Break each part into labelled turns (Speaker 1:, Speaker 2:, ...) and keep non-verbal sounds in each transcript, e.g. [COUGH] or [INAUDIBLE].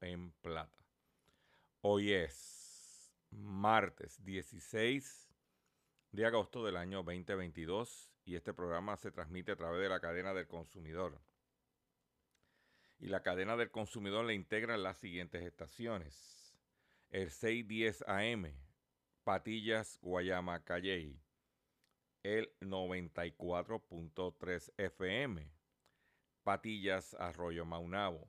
Speaker 1: En
Speaker 2: Plata. Hoy es martes 16 de agosto del año 2022 y este programa se transmite a través de la cadena del consumidor. Y la cadena del consumidor le integra las siguientes estaciones. El 610 AM, Patillas, Guayama, Calley el 94.3 FM, Patillas, Arroyo Maunabo,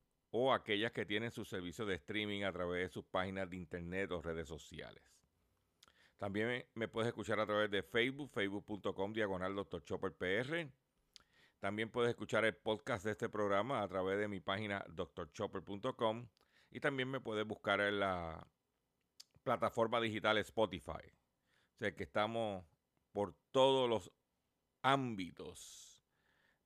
Speaker 2: o aquellas que tienen su servicio de streaming a través de sus páginas de internet o redes sociales. También me, puedes escuchar a través de Facebook, facebook.com diagonal Dr. Chopper PR. También puedes escuchar el podcast de este programa a través de mi página drchopper.com y también me puedes buscar en la plataforma digital Spotify. O sea que estamos por todos los ámbitos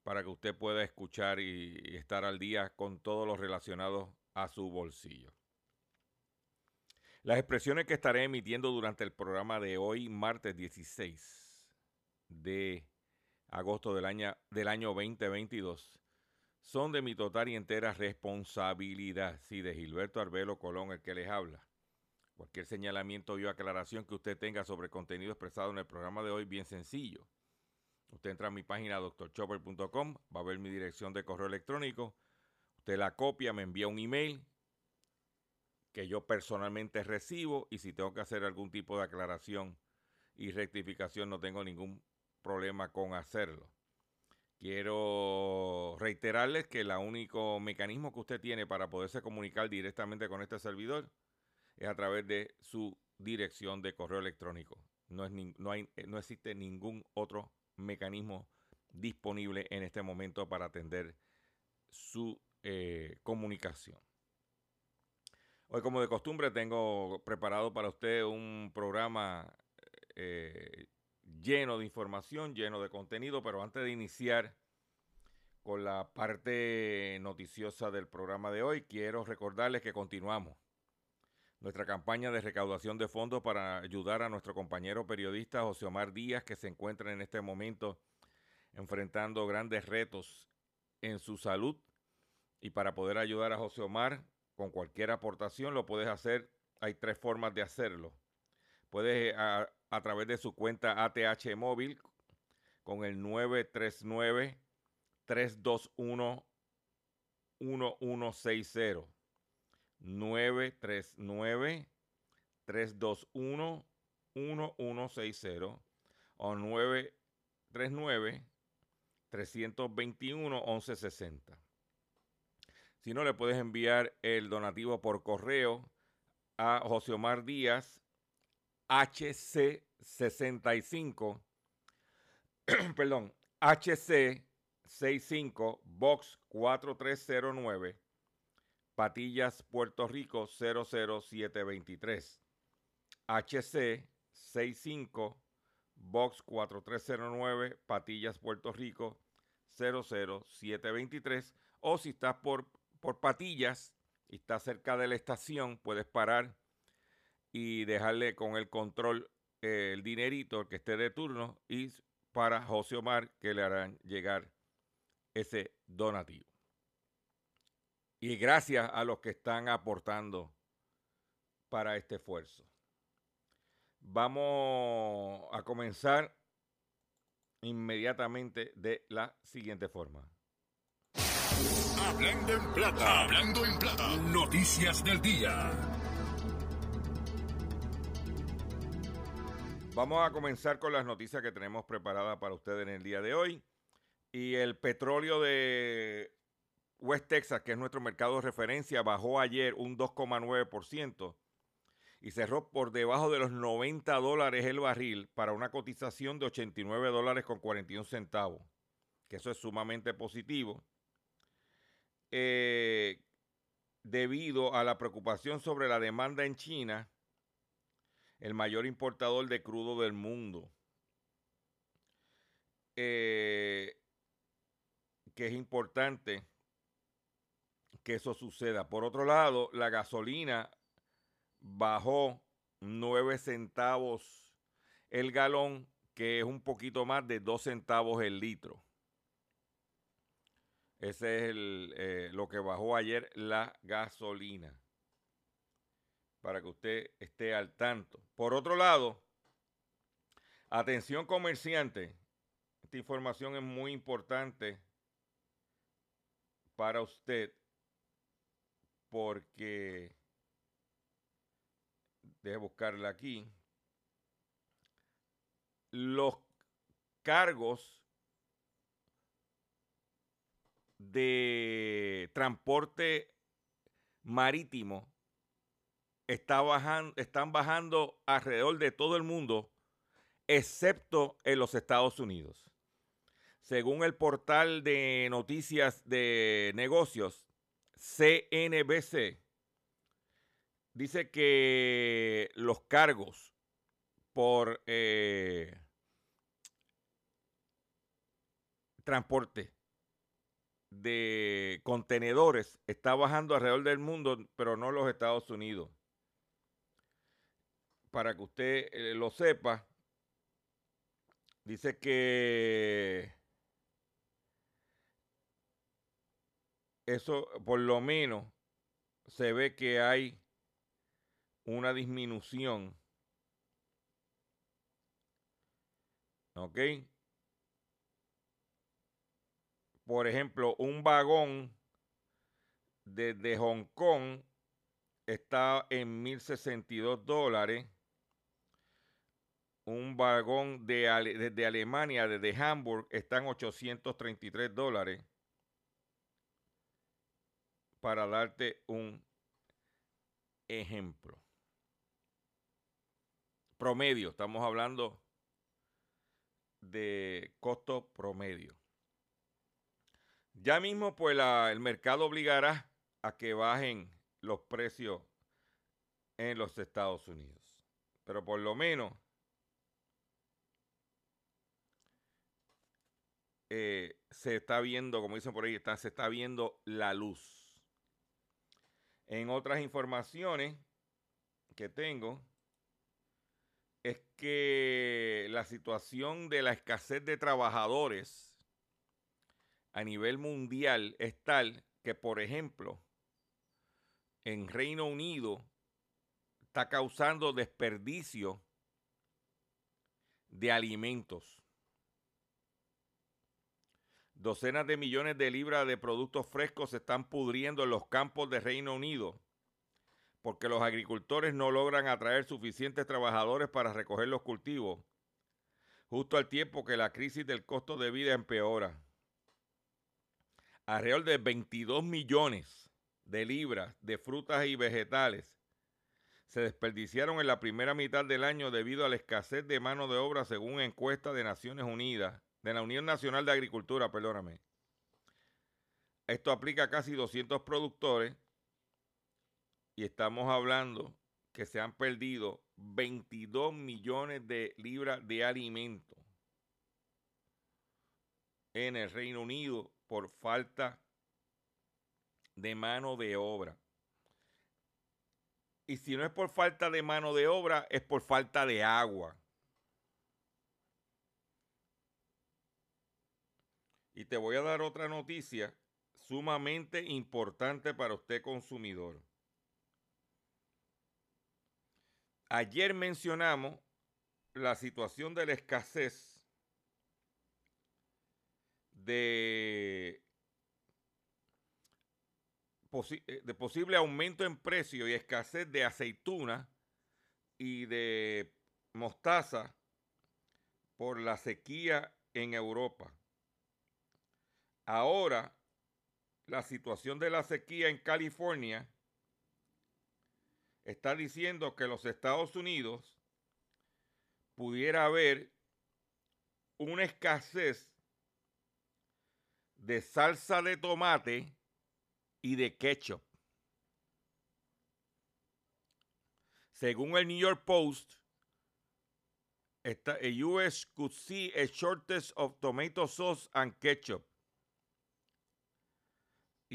Speaker 2: para que usted pueda escuchar y, estar al día con todo lo relacionado a su bolsillo. Las expresiones que estaré emitiendo durante el programa de hoy, martes 16 de agosto del año, del año 2022, son de mi total y entera responsabilidad, sí, de Gilberto Arbelo Colón, el que les habla. Cualquier señalamiento o aclaración que usted tenga sobre contenido expresado en el programa de hoy, bien sencillo. Usted entra a mi página doctorchopper.com, va a ver mi dirección de correo electrónico. Usted la copia, me envía un email que yo personalmente recibo y si tengo que hacer algún tipo de aclaración y rectificación no tengo ningún problema con hacerlo. Quiero reiterarles que el único mecanismo que usted tiene para poderse comunicar directamente con este servidor es a través de su dirección de correo electrónico. No, es no, hay, no existe ningún otro mecanismo disponible en este momento para atender su eh, comunicación. Hoy, como de costumbre, tengo preparado para usted un programa eh, lleno de información, lleno de contenido, pero antes de iniciar con la parte noticiosa del programa de hoy, quiero recordarles que continuamos nuestra campaña de recaudación de fondos para ayudar a nuestro compañero periodista José Omar Díaz, que se encuentra en este momento enfrentando grandes retos en su salud. Y para poder ayudar a José Omar con cualquier aportación, lo puedes hacer. Hay tres formas de hacerlo. Puedes a, a través de su cuenta ATH móvil con el 939 321 1160 939 321 1160 o 939 321 1160. Si no, le puedes enviar el donativo por correo a José Omar Díaz HC65 [CLEARS THROAT] perdón, HC65 Box 4309 Patillas, Puerto Rico 00723. HC 65 Box 4309, Patillas, Puerto Rico 00723. O si estás por, por Patillas y estás cerca de la estación, puedes parar y dejarle con el control eh, el dinerito que esté de turno y para José Omar que le harán llegar ese donativo. Y gracias a los que están aportando para este esfuerzo. Vamos a comenzar inmediatamente de la siguiente forma.
Speaker 3: Hablando en plata, hablando en plata, noticias del día.
Speaker 2: Vamos a comenzar con las noticias que tenemos preparadas para ustedes en el día de hoy. Y el petróleo de West Texas, que es nuestro mercado de referencia, bajó ayer un 2,9% y cerró por debajo de los 90 dólares el barril para una cotización de 89 dólares con 41 centavos, que eso es sumamente positivo. Eh, debido a la preocupación sobre la demanda en China, el mayor importador de crudo del mundo. Eh, que es importante que eso suceda. Por otro lado, la gasolina bajó 9 centavos el galón, que es un poquito más de 2 centavos el litro. Ese es eh, lo que bajó ayer la gasolina. Para que usted esté al tanto. Por otro lado, atención comerciante. Esta información es muy importante para usted porque deje buscarla aquí. Los cargos de transporte marítimo están bajando alrededor de todo el mundo, excepto en los Estados Unidos. Según el portal de noticias de negocios, CNBC, dice que los cargos por eh, transporte de contenedores está bajando alrededor del mundo, pero no los Estados Unidos. Para que usted eh, lo sepa, dice que eso por lo menos se ve que hay una disminución. ¿Ok? Por ejemplo, un vagón desde Hong Kong está en 1.062 dólares. Un vagón de, desde Alemania, desde Hamburg, está en 833 dólares. Para darte un ejemplo promedio, estamos hablando de costo promedio. Ya mismo, pues el mercado obligará a que bajen los precios en los Estados Unidos. Pero por lo menos eh, se está viendo, como dicen por ahí, se está viendo la luz. En otras informaciones que tengo, es que la situación de la escasez de trabajadores a nivel mundial es tal que, por ejemplo, en Reino Unido está causando desperdicio de alimentos. Docenas de millones de libras de productos frescos se están pudriendo en los campos de Reino Unido porque los agricultores no logran atraer suficientes trabajadores para recoger los cultivos, justo al tiempo que la crisis del costo de vida empeora. Alrededor de 22 millones de libras de frutas y vegetales se desperdiciaron en la primera mitad del año debido a la escasez de mano de obra según encuesta de Naciones Unidas, de la Unión Nacional de Agricultura, perdóname. Esto aplica a casi 200 productores y estamos hablando que se han perdido 22 millones de libras de alimentos en el Reino Unido por falta de mano de obra. Y si no es por falta de mano de obra, es por falta de agua. Y te voy a dar otra noticia sumamente importante para usted consumidor. Ayer mencionamos la situación de la escasez de, eh, posible aumento en precio y escasez de aceituna y de mostaza por la sequía en Europa. Ahora, la situación de la sequía en California está diciendo que los Estados Unidos pudiera haber una escasez de salsa de tomate y de ketchup. Según el New York Post, está, el US could see a shortage of tomato sauce and ketchup.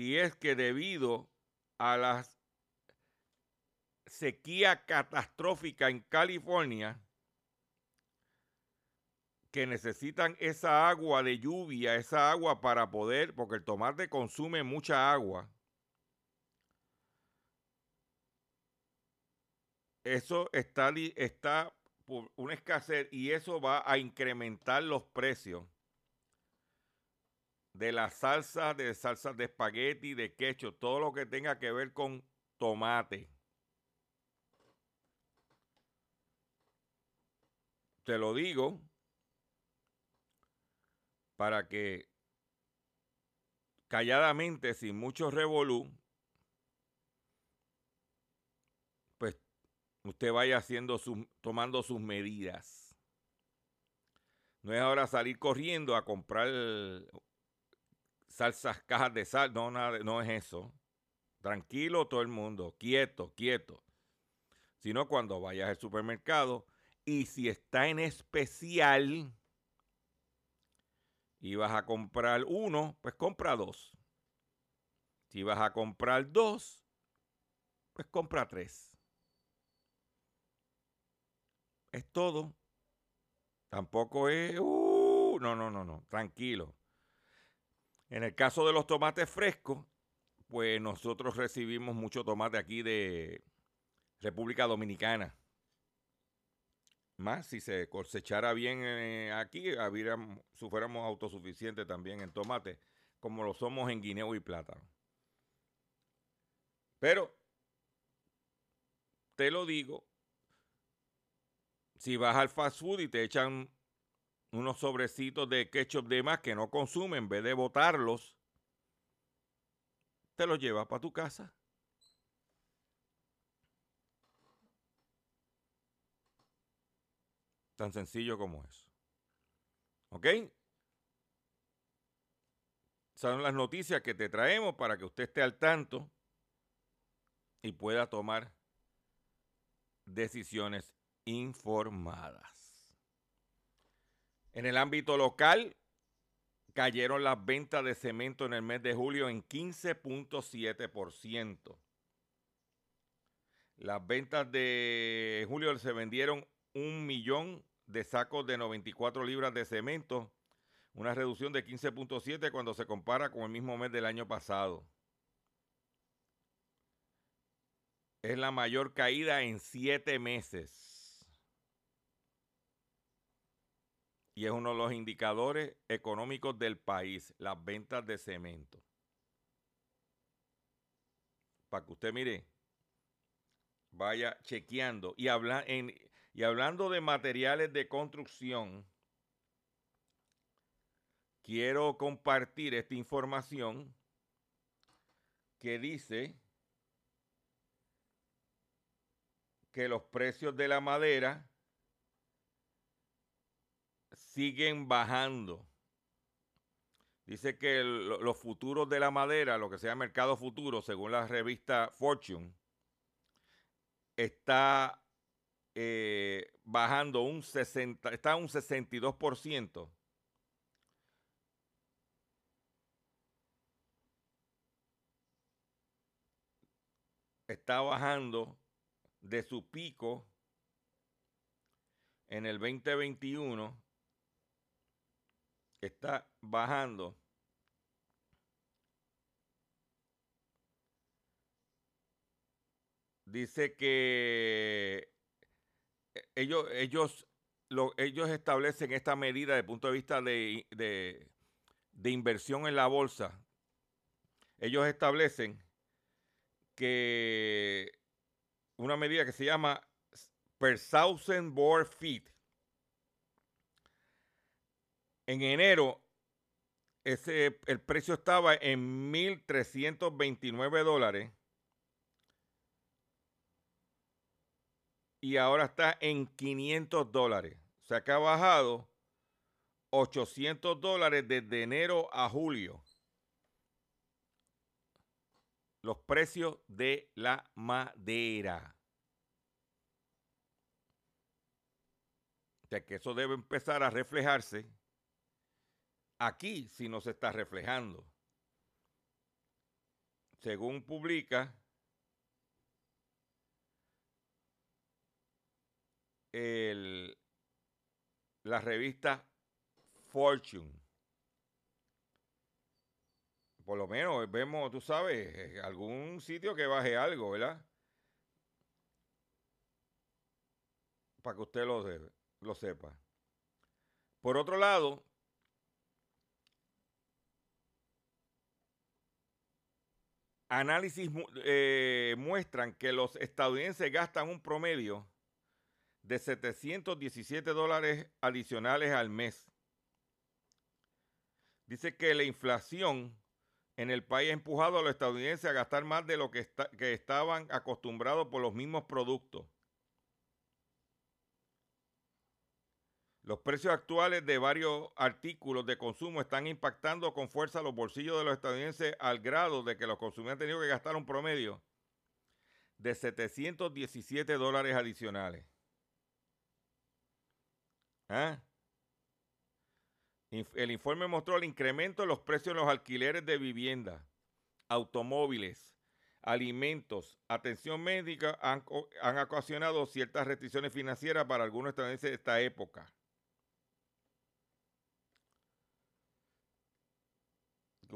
Speaker 2: Y es que debido a la sequía catastrófica en California, que necesitan esa agua de lluvia, esa agua para poder, porque el tomate consume mucha agua. Eso está, está por una escasez y eso va a incrementar los precios de la salsa, de salsa de espagueti, de quecho, todo lo que tenga que ver con tomate. Te lo digo para que calladamente, sin mucho revolú, pues usted vaya haciendo su, tomando sus medidas. No es ahora salir corriendo a comprar salsas, [LAUGHS] cajas de sal, no, nada, no es eso. Tranquilo todo el mundo, quieto, quieto. Sino cuando vayas al supermercado y si está en especial, y vas a comprar uno, pues compra dos. Si vas a comprar dos, pues compra tres. Es todo. Tampoco es, uh, no, no, no, no, tranquilo. En el caso de los tomates frescos, pues nosotros recibimos mucho tomate aquí de República Dominicana. Más si se cosechara bien eh, aquí, si fuéramos autosuficientes también en tomate, como lo somos en guineo y plátano. Pero, te lo digo, si vas al fast food y te echan unos sobrecitos de ketchup de más que no consumen, en vez de botarlos, te los llevas para tu casa. Tan sencillo como eso. ¿Ok? Son las noticias que te traemos para que usted esté al tanto y pueda tomar decisiones informadas. En el ámbito local, cayeron las ventas de cemento en el mes de julio en 15.7%. Las ventas de julio se vendieron un millón de sacos de 94 libras de cemento, una reducción de 15.7 cuando se compara con el mismo mes del año pasado. Es la mayor caída en siete meses. Y es uno de los indicadores económicos del país, las ventas de cemento. Para que usted mire, vaya chequeando y habla y hablando de materiales de construcción, quiero compartir esta información que dice que los precios de la madera siguen bajando. Dice que los futuros de la madera, lo que sea mercado futuro, según la revista Fortune, está eh, bajando un 60, está un 62%. Está bajando de su pico en el 2021. Está bajando dice que eh, ellos, ellos, lo, ellos establecen esta medida desde el punto de vista de, de, inversión en la bolsa. Ellos establecen que una medida que se llama per thousand board feet. En enero, ese, el precio estaba en 1.329 dólares y ahora está en 500 dólares. O sea que ha bajado 800 dólares desde enero a julio. Los precios de la madera. O sea que eso debe empezar a reflejarse. Aquí si no se está reflejando. Según publica el, la revista Fortune. Por lo menos vemos, tú sabes, eh, algún sitio que baje algo, ¿verdad? Para que usted lo, lo sepa. Por otro lado, análisis eh, muestran que los estadounidenses gastan un promedio de 717 dólares adicionales al mes. Dice que la inflación en el país ha empujado a los estadounidenses a gastar más de lo que, que estaban acostumbrados por los mismos productos. Los precios actuales de varios artículos de consumo están impactando con fuerza los bolsillos de los estadounidenses al grado de que los consumidores han tenido que gastar un promedio de 717 dólares adicionales. ¿Ah? El informe mostró el incremento en los precios de los alquileres de vivienda, automóviles, alimentos, atención médica han, han ocasionado ciertas restricciones financieras para algunos estadounidenses de esta época.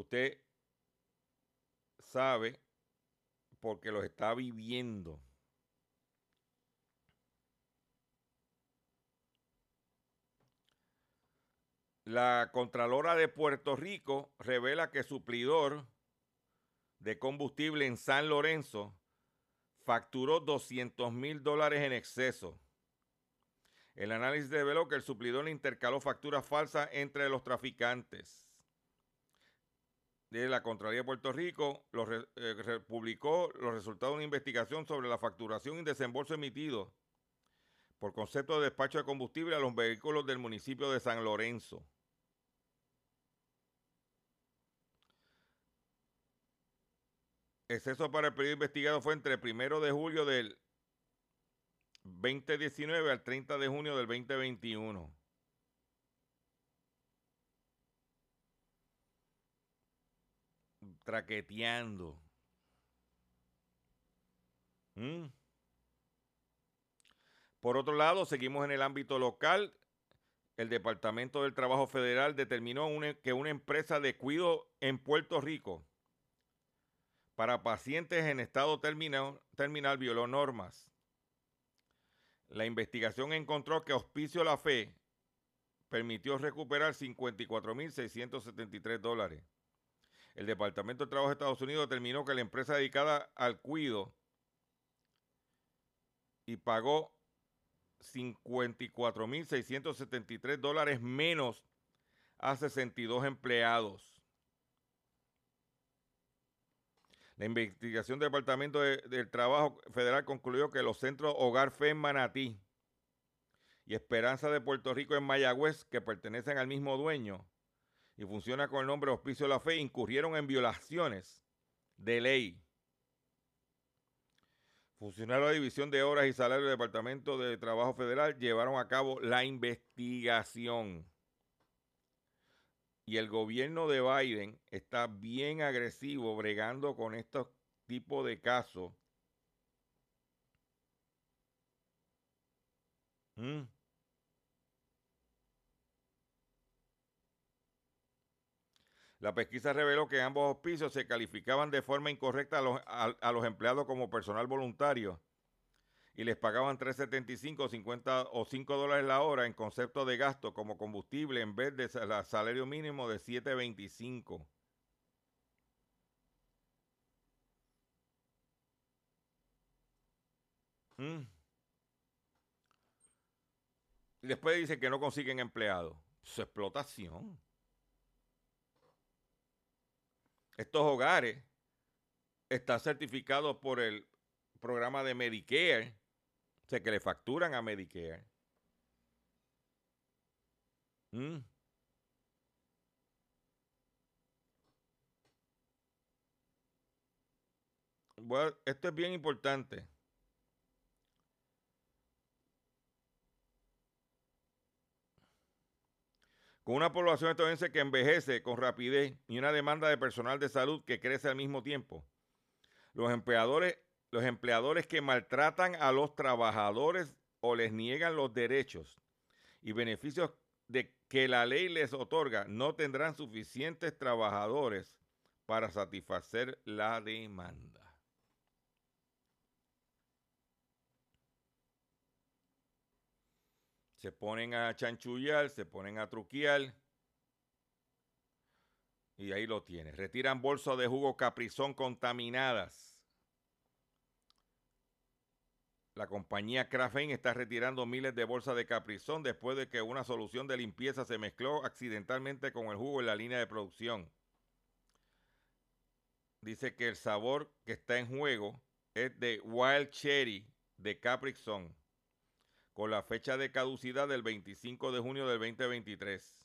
Speaker 2: Usted sabe porque los está viviendo. La Contralora de Puerto Rico revela que suplidor de combustible en San Lorenzo facturó 200 mil dólares en exceso. El análisis reveló que el suplidor intercaló facturas falsas entre los traficantes. De la Contraloría de Puerto Rico lo, eh, publicó los resultados de una investigación sobre la facturación y desembolso emitido por concepto de despacho de combustible a los vehículos del municipio de San Lorenzo. Exceso para el periodo investigado fue entre el 1 de julio del 2019 al 30 de junio del 2021. Traqueteando. ¿Mm? Por otro lado, seguimos en el ámbito local. El Departamento del Trabajo Federal determinó que una empresa de cuido en Puerto Rico para pacientes en estado terminal, terminal violó normas. La investigación encontró que Hospicio La Fe permitió recuperar 54.673 dólares. El Departamento de Trabajo de Estados Unidos determinó que la empresa dedicada al cuido y pagó 54.673 dólares menos a 62 empleados. La investigación del Departamento del Trabajo Federal concluyó que los centros Hogar Fe en Manatí y Esperanza de Puerto Rico en Mayagüez, que pertenecen al mismo dueño y funciona con el nombre Hospicio de la Fe, incurrieron en violaciones de ley. Funcionarios de la División de Horas y Salarios del Departamento de Trabajo Federal llevaron a cabo la investigación. Y el gobierno de Biden está bien agresivo bregando con estos tipos de casos. Mm. La pesquisa reveló que ambos hospicios se calificaban de forma incorrecta a los, a, los empleados como personal voluntario y les pagaban 3.75, 50 o 5 dólares la hora en concepto de gasto como combustible en vez de salario mínimo de 7.25. Mm. Después dice que no consiguen empleados. Su explotación. Estos hogares están certificados por el programa de Medicare, o sea, que le facturan a Medicare. Mm. Bueno, esto es bien importante. Con una población estadounidense que envejece con rapidez y una demanda de personal de salud que crece al mismo tiempo, los empleadores, los empleadores que maltratan a los trabajadores o les niegan los derechos y beneficios de que la ley les otorga no tendrán suficientes trabajadores para satisfacer la demanda. Se ponen a chanchullar, se ponen a truquear. Y ahí lo tiene. Retiran bolsas de jugo caprizón contaminadas. La compañía Krafen está retirando miles de bolsas de caprizón después de que una solución de limpieza se mezcló accidentalmente con el jugo en la línea de producción. Dice que el sabor que está en juego es de Wild Cherry de Caprizón con la fecha de caducidad del 25 de junio del 2023.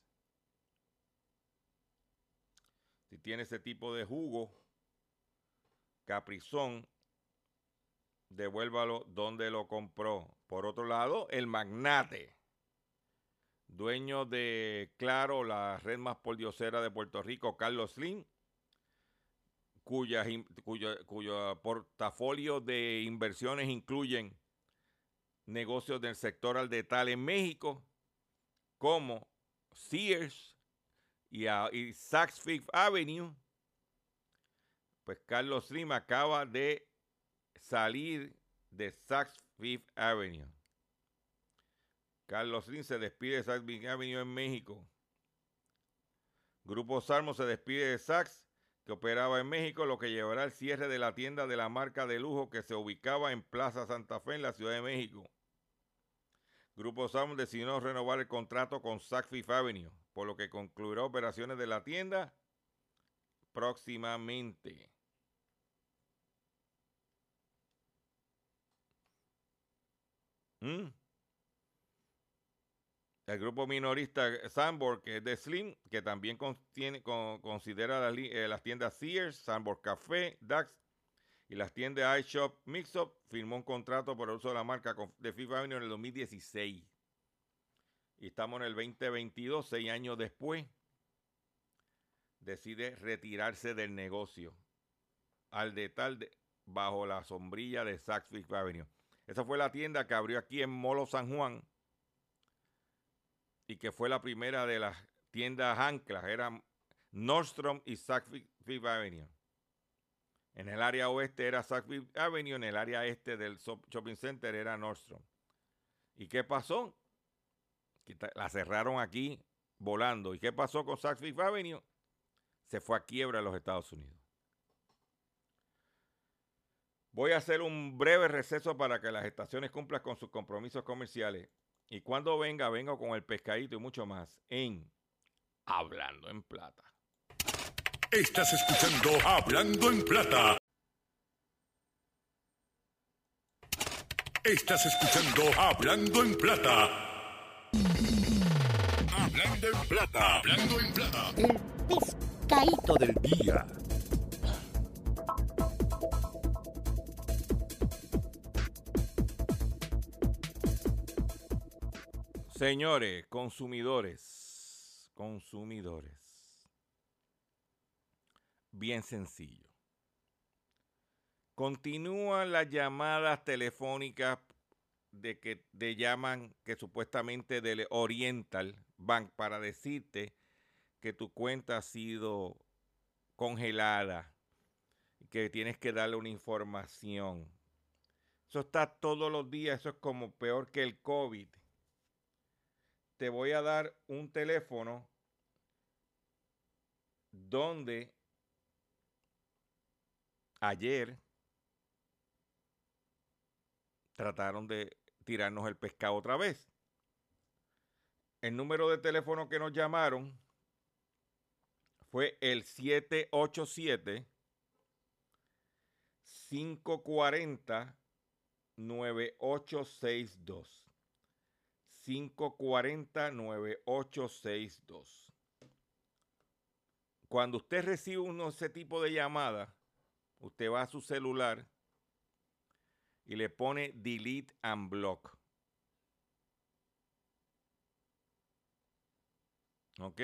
Speaker 2: Si tiene ese tipo de jugo, Caprizón, devuélvalo donde lo compró. Por otro lado, el magnate, dueño de Claro, la red más pordiosera de Puerto Rico, Carlos Slim, cuya, cuyo portafolio de inversiones incluyen negocios del sector al detalle en México, como Sears y, Saks Fifth Avenue, pues Carlos Slim acaba de salir de Saks Fifth Avenue. Carlos Slim se despide de Saks Fifth Avenue en México. Grupo Salmo se despide de Saks, que operaba en México, lo que llevará al cierre de la tienda de la marca de lujo que se ubicaba en Plaza Santa Fe, en la Ciudad de México. Grupo Sam decidió renovar el contrato con Saks Fifth Avenue, por lo que concluirá operaciones de la tienda próximamente. ¿Mm? El grupo minorista Sanborn, que es de Slim, que también considera eh, las, tiendas Sears, Sanborn Café, Dax y las tiendas iShop Mixup firmó un contrato por el uso de la marca de FIFA Avenue en el 2016. Y estamos en el 2022, seis años después, decide retirarse del negocio al detalle bajo la sombrilla de Saks Fifth Avenue. Esa fue la tienda que abrió aquí en Molo San Juan y que fue la primera de las tiendas anclas. Eran Nordstrom y Saks Fifth Avenue. En el área oeste era Saks Avenue, en el área este del shopping center era Nordstrom. ¿Y qué pasó? La cerraron aquí volando. ¿Y qué pasó con Saks Avenue? Se fue a quiebra en los Estados Unidos. Voy a hacer un breve receso para que las estaciones cumplan con sus compromisos comerciales. Y cuando venga, vengo con el pescadito y mucho más en Hablando en Plata.
Speaker 3: Estás escuchando Hablando en Plata. Estás escuchando Hablando en Plata. Hablando en Plata. Hablando en Plata.
Speaker 4: El pescadito del día.
Speaker 2: Señores, consumidores, consumidores. Bien sencillo. Continúan las llamadas telefónicas de que te llaman que supuestamente del Oriental Bank para decirte que tu cuenta ha sido congelada que tienes que darle una información. Eso está todos los días, eso es como peor que el COVID. Te voy a dar un teléfono donde ayer trataron de tirarnos el pescado otra vez. El número de teléfono que nos llamaron fue el 787 540 9862. 540 9862. Cuando usted recibe uno ese tipo de llamada, usted va a su celular y le pone delete and block. ¿Ok?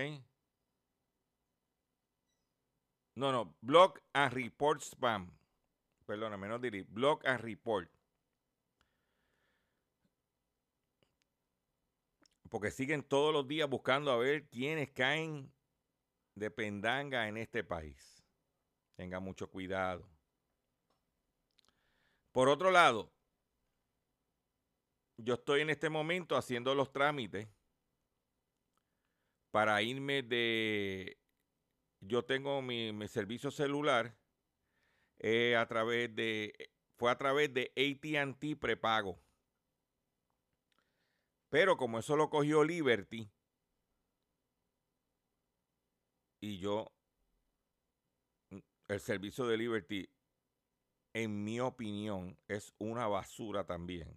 Speaker 2: No, no, block and report spam. Perdóname, no delete. Block and report. Porque siguen todos los días buscando a ver quiénes caen de pendanga en este país. Tenga mucho cuidado. Por otro lado, yo estoy en este momento haciendo los trámites para irme de... Yo tengo mi, servicio celular eh, a través de... Fue a través de ATT prepago. Pero como eso lo cogió Liberty, y yo, el servicio de Liberty en mi opinión, es una basura también.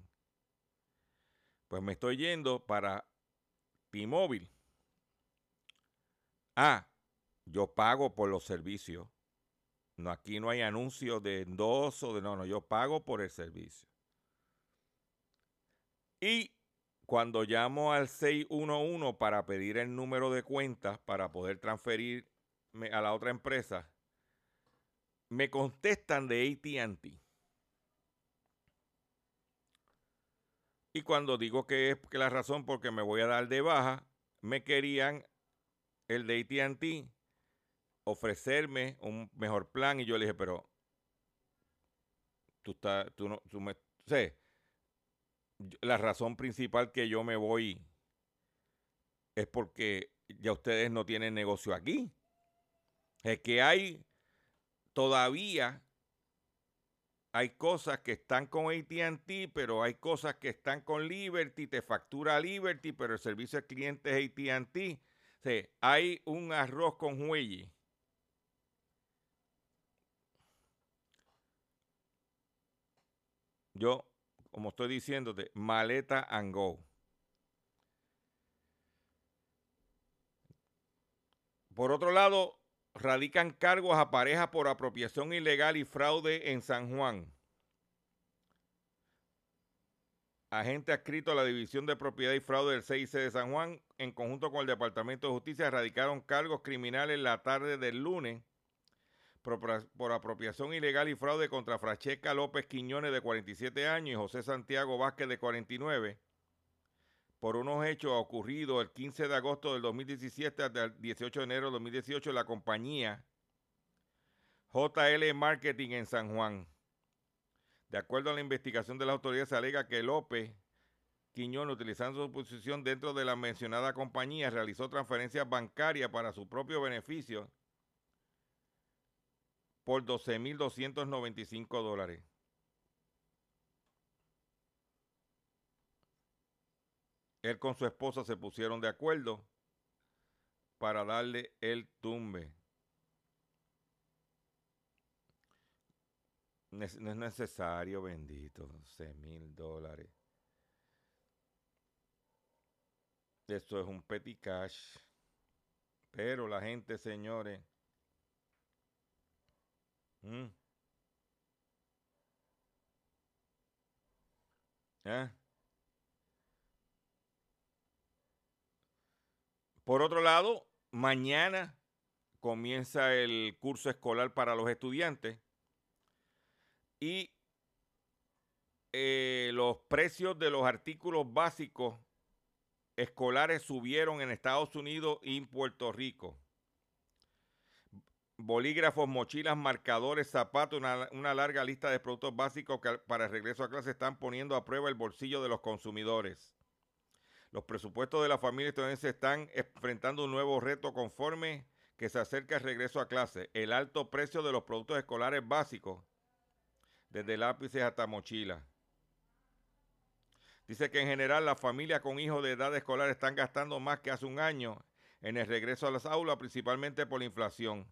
Speaker 2: Pues me estoy yendo para T-Mobile. Ah, yo pago por los servicios. No, aquí no hay anuncios de endoso, de no, no, yo pago por el servicio. Y cuando llamo al 611 para pedir el número de cuenta para poder transferirme a la otra empresa, me contestan de ATT. Y cuando digo que es que la razón porque me voy a dar de baja, me querían el de ATT ofrecerme un mejor plan y yo le dije, pero tú estás, tú no, tú me, sé, la razón principal que yo me voy es porque ya ustedes no tienen negocio aquí. Es que hay todavía hay cosas que están con ATT, pero hay cosas que están con Liberty, te factura Liberty, pero el servicio al cliente es ATT. O hay un arroz con huelle. Yo, como estoy diciéndote, maleta and go. Por otro lado, radican cargos a pareja por apropiación ilegal y fraude en San Juan. Agente adscrito a la División de Propiedad y Fraude del CIC de San Juan, en conjunto con el Departamento de Justicia, radicaron cargos criminales la tarde del lunes por, apropiación ilegal y fraude contra Francesca López Quiñones, de 47 años, y José Santiago Vázquez, de 49 por unos hechos ocurridos el 15 de agosto del 2017 hasta el 18 de enero del 2018 en la compañía JL Marketing en San Juan. De acuerdo a la investigación de la autoridad, se alega que López Quiñón, utilizando su posición dentro de la mencionada compañía, realizó transferencias bancarias para su propio beneficio por 12.295 dólares. Él con su esposa se pusieron de acuerdo para darle el tumbe. No es necesario, bendito, 6 mil dólares. Esto es un petty cash. Pero la gente, señores. ¿eh? Por otro lado, mañana comienza el curso escolar para los estudiantes y eh, los precios de los artículos básicos escolares subieron en Estados Unidos y en Puerto Rico. Bolígrafos, mochilas, marcadores, zapatos, una, larga lista de productos básicos que para el regreso a clase están poniendo a prueba el bolsillo de los consumidores. Los presupuestos de la familia estadounidense están enfrentando un nuevo reto conforme que se acerca el regreso a clase. El alto precio de los productos escolares básicos, desde lápices hasta mochilas. Dice que en general las familias con hijos de edad escolar están gastando más que hace un año en el regreso a las aulas, principalmente por la inflación.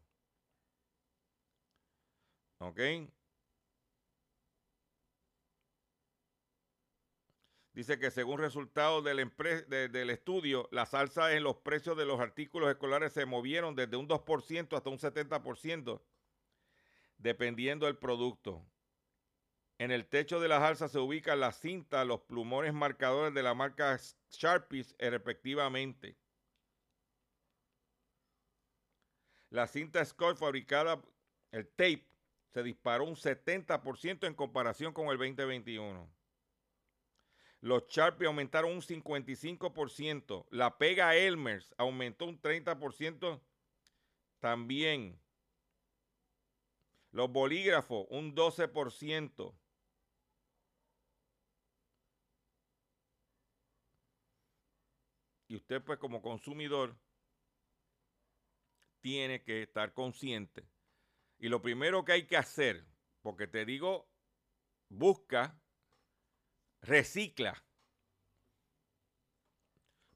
Speaker 2: ¿Ok? Dice que según resultados del, estudio, las alzas en los precios de los artículos escolares se movieron desde un 2% hasta un 70%, dependiendo del producto. En el techo de las alzas se ubican las cintas, los plumones marcadores de la marca Sharpies, respectivamente. La cinta Scott fabricada, el tape, se disparó un 70% en comparación con el 2021. Los Sharpies aumentaron un 55%. La pega Elmers aumentó un 30% también. Los bolígrafos un 12%. Y usted pues como consumidor tiene que estar consciente. Y lo primero que hay que hacer, porque te digo, busca, recicla.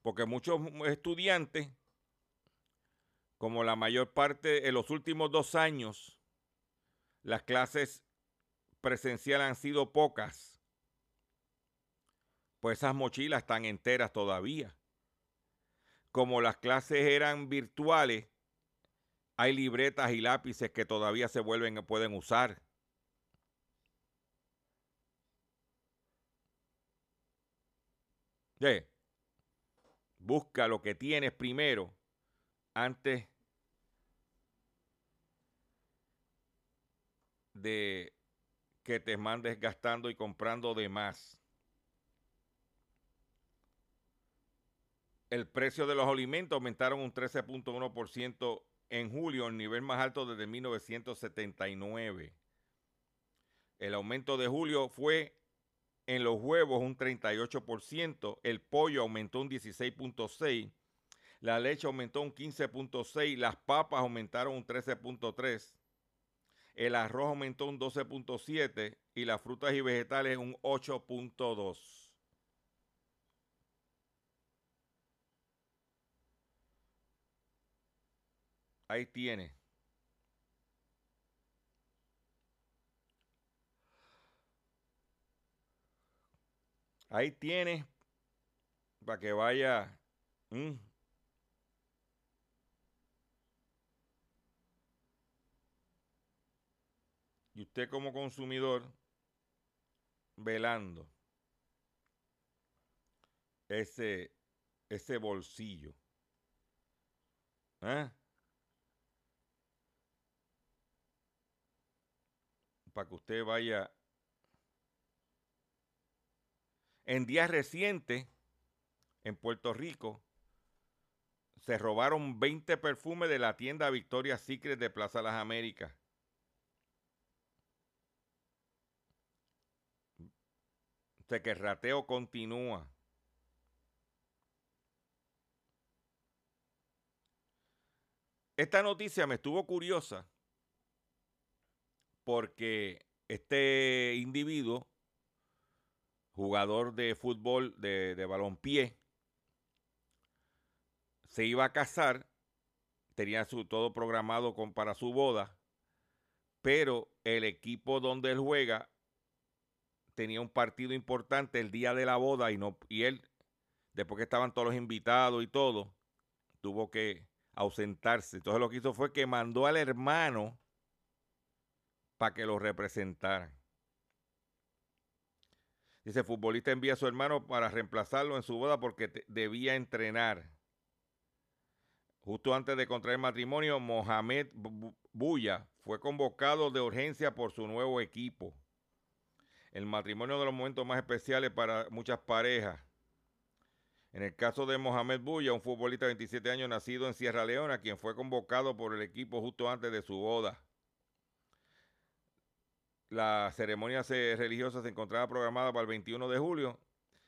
Speaker 2: Porque muchos estudiantes, como la mayor parte en los últimos dos años, las clases presenciales han sido pocas, pues esas mochilas están enteras todavía como las clases eran virtuales, hay libretas y lápices que todavía se vuelven, pueden usar. Busca lo que tienes primero antes de que te mandes gastando y comprando de más. El precio de los alimentos aumentaron un 13.1% en julio, el nivel más alto desde 1979. El aumento de julio fue en los huevos un 38%, el pollo aumentó un 16.6%, la leche aumentó un 15.6%, las papas aumentaron un 13.3%, el arroz aumentó un 12.7% y las frutas y vegetales un 8.2%. Ahí tiene. Ahí tiene para que vaya. Mm. Y usted como consumidor velando ese, ese bolsillo. ¿Eh? para que usted vaya. En días recientes, en Puerto Rico, se robaron 20 perfumes de la tienda Victoria Secret de Plaza Las Américas. Sea que el rateo continúa. Esta noticia me estuvo curiosa porque este individuo, jugador de fútbol de, de balompié, se iba a casar, tenía su, todo programado con, para su boda, pero el equipo donde él juega tenía un partido importante el día de la boda y, no, y él, después que estaban todos los invitados y todo, tuvo que ausentarse. Entonces lo que hizo fue que mandó al hermano para que lo representaran. Dice, futbolista envía a su hermano para reemplazarlo en su boda porque debía entrenar. Justo antes de contraer matrimonio, Mohamed Buya fue convocado de urgencia por su nuevo equipo. El matrimonio de los momentos más especiales para muchas parejas. En el caso de Mohamed Buya, un futbolista de 27 años nacido en Sierra Leona, quien fue convocado por el equipo justo antes de su boda. La ceremonia religiosa se encontraba programada para el 21 de julio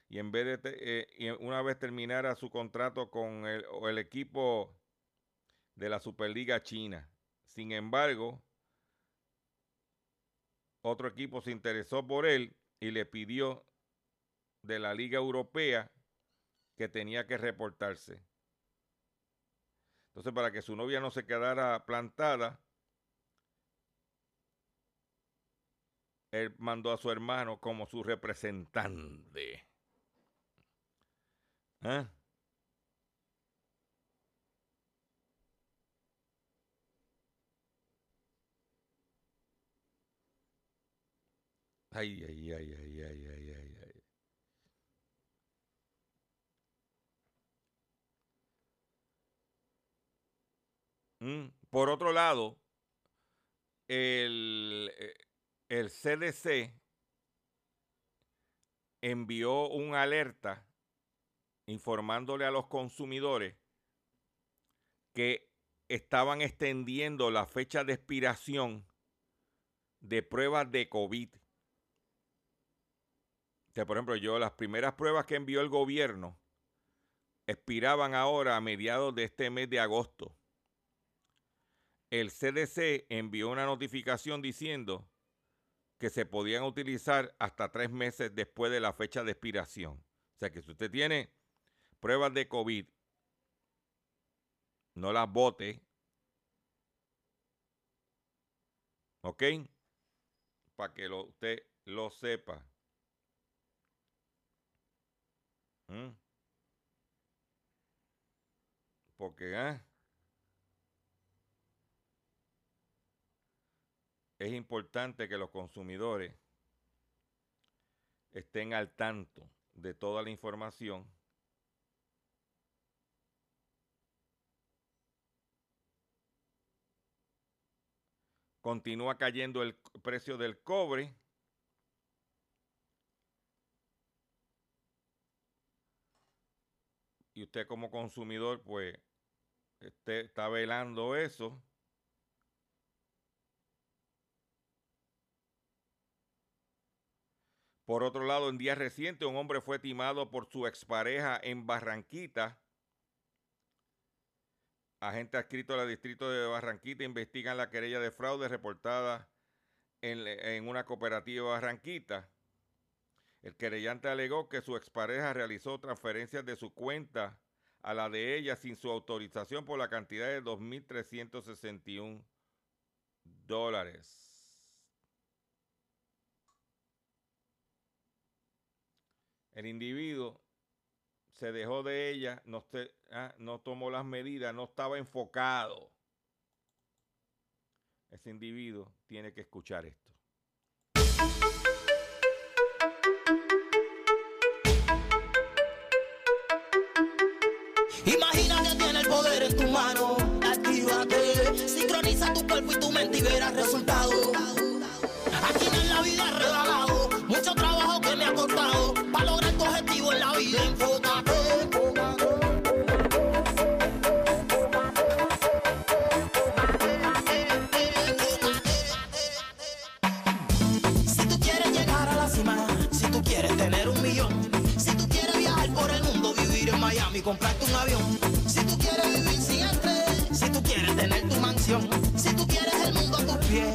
Speaker 2: y en vez de eh, una vez terminara su contrato con el equipo de la Superliga China. Sin embargo, otro equipo se interesó por él y le pidió de la Liga Europea que tenía que reportarse. Entonces, para que su novia no se quedara plantada, él mandó a su hermano como su representante. ¿Eh? Ay, ay, ay, ay, ay, ay, ay, ay. Mm, por otro lado, el, eh, el CDC envió un alerta informándole a los consumidores que estaban extendiendo la fecha de expiración de pruebas de COVID por ejemplo, yo las primeras pruebas que envió el gobierno expiraban ahora a mediados de este mes de agosto. El CDC envió una notificación diciendo que se podían utilizar hasta tres meses después de la fecha de expiración. O sea que si usted tiene pruebas de COVID, no las bote. ¿Ok? Para que lo, usted lo sepa. Mm. Porque ¿eh? Es importante que los consumidores estén al tanto de toda la información. Continúa cayendo el precio del cobre. y usted como consumidor, pues, está velando eso. Por otro lado, en días recientes, un hombre fue timado por su expareja en Barranquita. Agente adscrito al distrito de Barranquita investigan la querella de fraude reportada en, en una cooperativa Barranquita. El querellante alegó que su expareja realizó transferencias de su cuenta a la de ella sin su autorización por la cantidad de 2.361 dólares. El individuo se dejó de ella, no, ah, no tomó las medidas, no estaba enfocado. Ese individuo tiene que escuchar esto.
Speaker 1: Imagina que tiene el poder en tu mano. Actívate, sincroniza tu cuerpo y tu mente y verás resultados. Aquí en la vida regalado, comprarte un avión. Si tú quieres vivir sin estrés, si tú quieres tener tu mansión, si tú quieres el mundo a tus pies,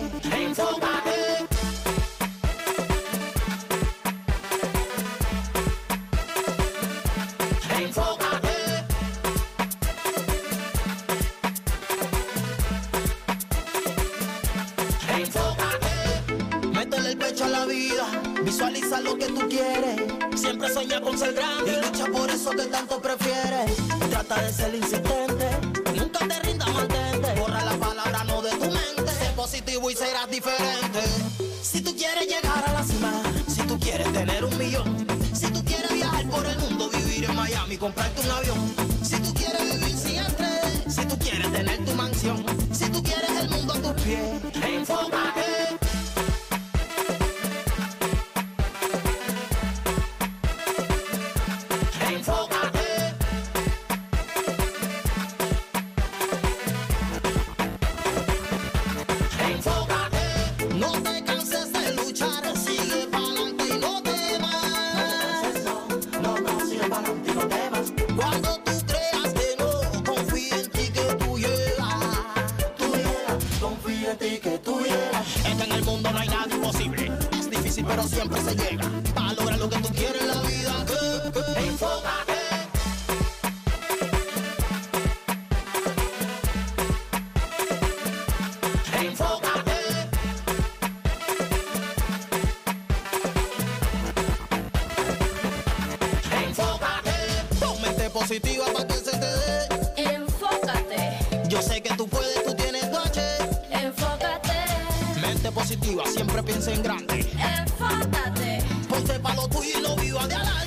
Speaker 1: positiva para que se te dé.
Speaker 5: Enfócate,
Speaker 1: Yo sé que tú puedes, tú tienes noche.
Speaker 5: enfócate,
Speaker 1: Mente positiva, siempre piensa en grande.
Speaker 5: enfócate,
Speaker 1: Ponte pa' lo tuyo y lo viva de adelante.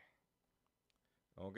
Speaker 2: ¿Ok?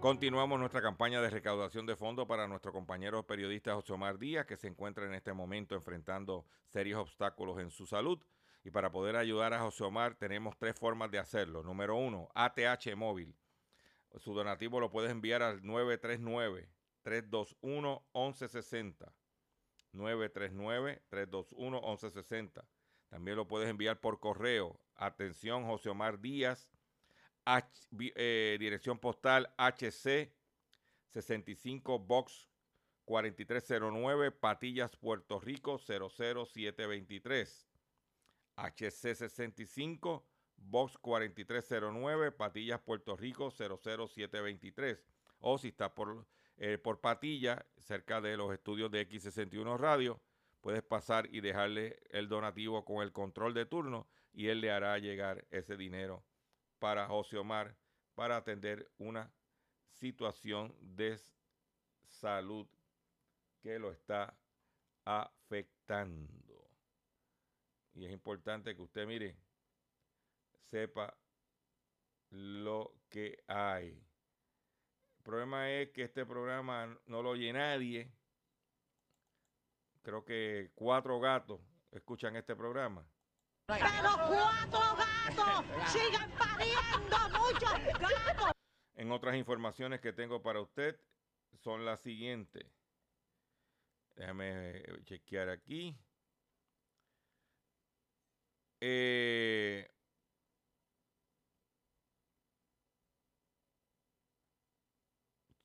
Speaker 2: Continuamos nuestra campaña de recaudación de fondos para nuestro compañero periodista José Omar Díaz, que se encuentra en este momento enfrentando serios obstáculos en su salud. Y para poder ayudar a José Omar tenemos tres formas de hacerlo. Número uno, ATH Móvil. Su donativo lo puedes enviar al 939-321-1160. 939-321-1160. También lo puedes enviar por correo. Atención, José Omar Díaz. Eh, dirección postal HC 65 Box 4309 Patillas, Puerto Rico 00723. HC 65 Box 4309 Patillas, Puerto Rico 00723. O si está por, eh, por Patilla, cerca de los estudios de X61 Radio, puedes pasar y dejarle el donativo con el control de turno y él le hará llegar ese dinero para José Omar para atender una situación de salud que lo está afectando. Y es importante que usted mire, sepa lo que hay. El problema es que este programa no lo oye nadie. Creo que cuatro gatos escuchan este programa.
Speaker 6: Pero cuatro gatos [LAUGHS] sigan pariendo muchos gatos.
Speaker 2: En otras informaciones que tengo para usted son las siguientes. Déjame chequear aquí. eh,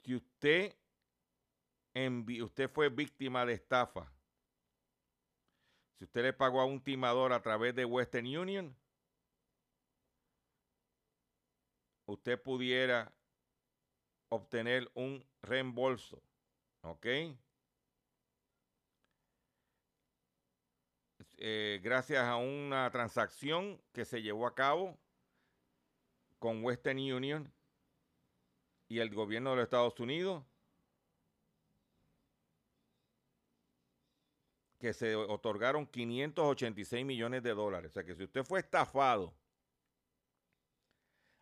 Speaker 2: si usted, usted fue víctima de estafa, si usted le pagó a un timador a través de Western Union, usted pudiera obtener un reembolso. ¿Ok? Eh, gracias a una transacción que se llevó a cabo con Western Union y el gobierno de los Estados Unidos, que se otorgaron 586 millones de dólares. O sea que si usted fue estafado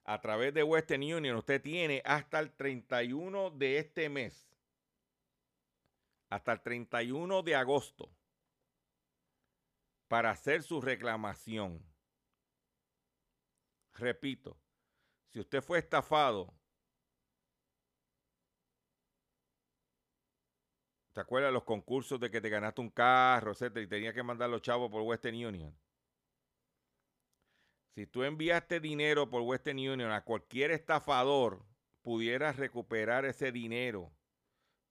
Speaker 2: a través de Western Union, usted tiene hasta el 31 de este mes, hasta el 31 de agosto, para hacer su reclamación. Repito, si usted fue estafado, ¿te acuerdas los concursos de que te ganaste un carro, etcétera, y tenía que mandar los chavos por Western Union? Si tú enviaste dinero por Western Union a cualquier estafador, pudieras recuperar ese dinero.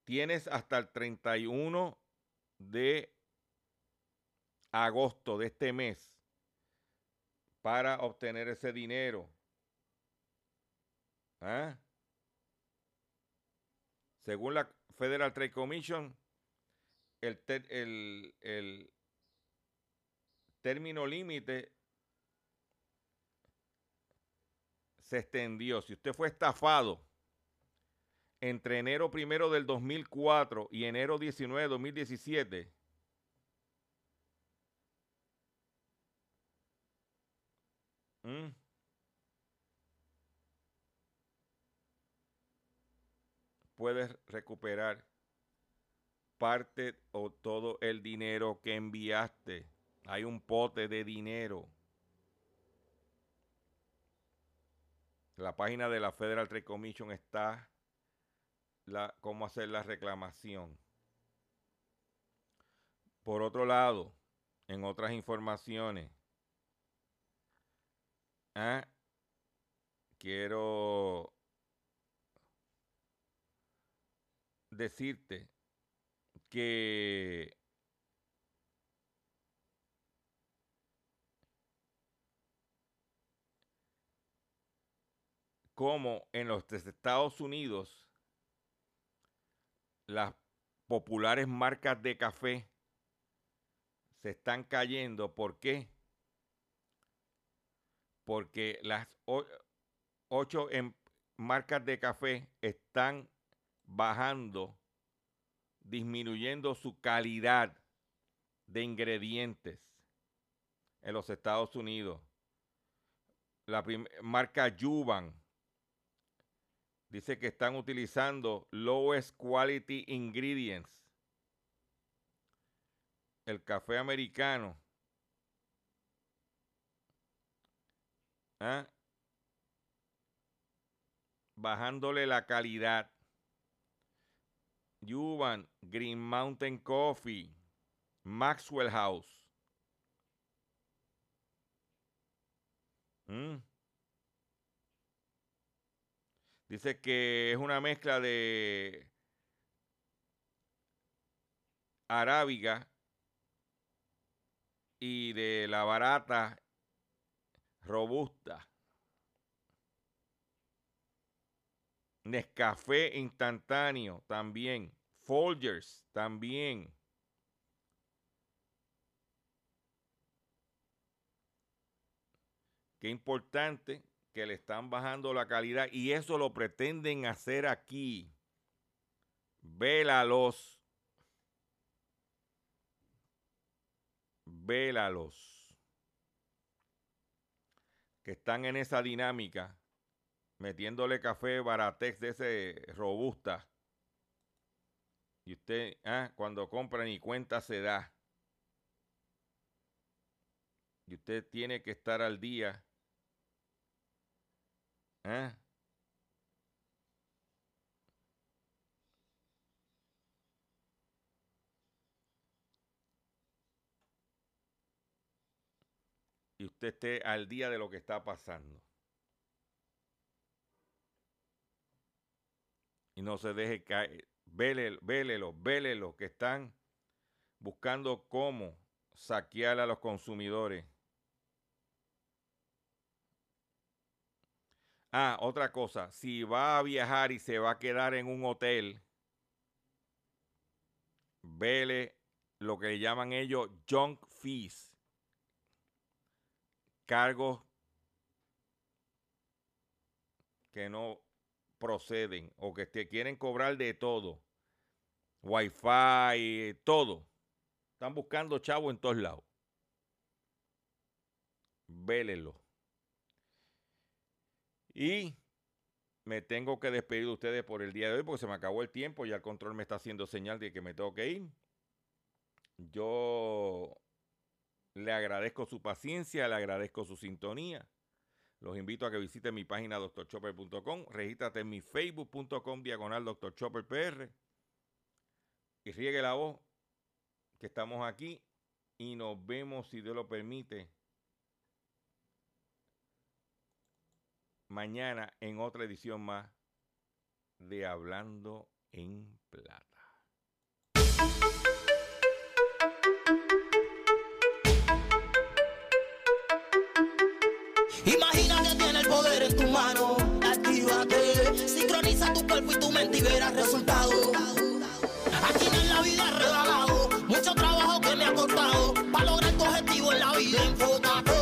Speaker 2: Tienes hasta el 31 de agosto de este mes para obtener ese dinero. ¿Ah? Según la Federal Trade Commission, el, el- el término límite se extendió. Si usted fue estafado entre enero primero del 2004 y enero 19 de 2017, ¿Mm? Puedes recuperar parte o todo el dinero que enviaste. Hay un pote de dinero. La página de la Federal Trade Commission está la, cómo hacer la reclamación. Por otro lado, en otras informaciones, ah, quiero decirte que como en los Estados Unidos las populares marcas de café se están cayendo. ¿Por qué? Porque las ocho em- marcas de café están bajando, disminuyendo su calidad de ingredientes en los Estados Unidos. La marca Yuban dice que están utilizando lowest quality ingredients. El café americano. ¿ah? Bajándole la calidad. Yuban, Green Mountain Coffee, Maxwell House. Mm. Dice que es una mezcla de arábiga y de la barata robusta. Nescafé instantáneo también. Folgers también. Qué importante que le están bajando la calidad y eso lo pretenden hacer aquí. Vélalos. Vélalos. Que están en esa dinámica, metiéndole café baratex de ese robusta. Y usted, ah, cuando compra ni cuenta se da. Y usted tiene que estar al día. ¿Ah? y usted esté al día de lo que está pasando. Y no se deje caer. Vélelo, vélelo, vélelo, que están buscando cómo saquear a los consumidores. Ah, otra cosa, si va a viajar y se va a quedar en un hotel, vele lo que llaman ellos junk fees, cargos que no proceden o que te quieren cobrar de todo, wifi, todo. Están buscando chavo en todos lados. Vélelo. Y me tengo que despedir de ustedes por el día de hoy porque se me acabó el tiempo. Ya el control me está haciendo señal de que me tengo que ir. Yo le agradezco su paciencia, le agradezco su sintonía. Los invito a que visiten mi página doctorchopper.com, regístrate en mi facebook.com diagonal doctorchopperpr y riegue la voz que estamos aquí y nos vemos, si Dios lo permite, mañana en otra edición más de Hablando en Plata.
Speaker 1: Tu cuerpo y tu mente y verás resultados. Aquí no en la vida he regalado, mucho trabajo que me ha costado. Para lograr tu objetivo en la vida, enfócate.